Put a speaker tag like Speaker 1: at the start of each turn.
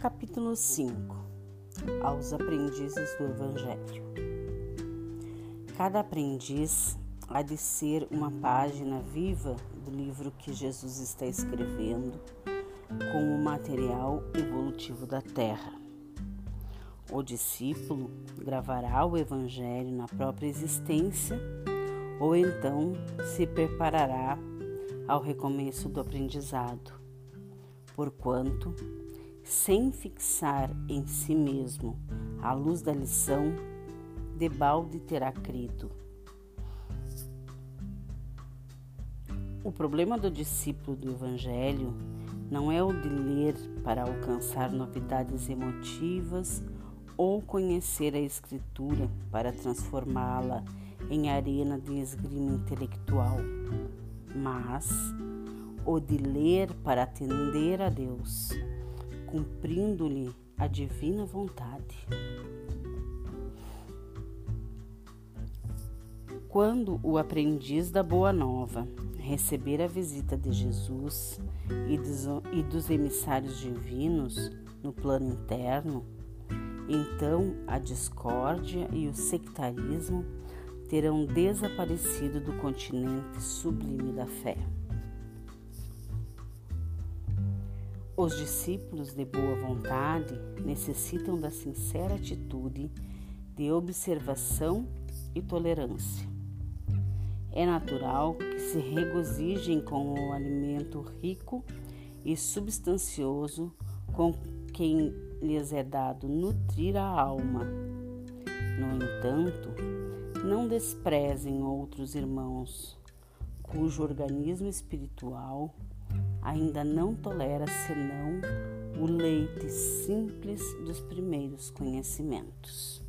Speaker 1: Capítulo 5 Aos aprendizes do Evangelho. Cada aprendiz há de ser uma página viva do livro que Jesus está escrevendo com o material evolutivo da Terra. O discípulo gravará o Evangelho na própria existência ou então se preparará ao recomeço do aprendizado, porquanto sem fixar em si mesmo a luz da lição, debalde terá crido. O problema do discípulo do Evangelho não é o de ler para alcançar novidades emotivas ou conhecer a Escritura para transformá-la em arena de esgrima intelectual, mas o de ler para atender a Deus cumprindo-lhe a divina vontade. Quando o aprendiz da Boa Nova receber a visita de Jesus e dos emissários divinos no plano interno, então a discórdia e o sectarismo terão desaparecido do continente sublime da fé. Os discípulos de boa vontade necessitam da sincera atitude de observação e tolerância. É natural que se regozijem com o alimento rico e substancioso com quem lhes é dado nutrir a alma. No entanto, não desprezem outros irmãos, cujo organismo espiritual ainda não tolera senão o leite simples dos primeiros conhecimentos.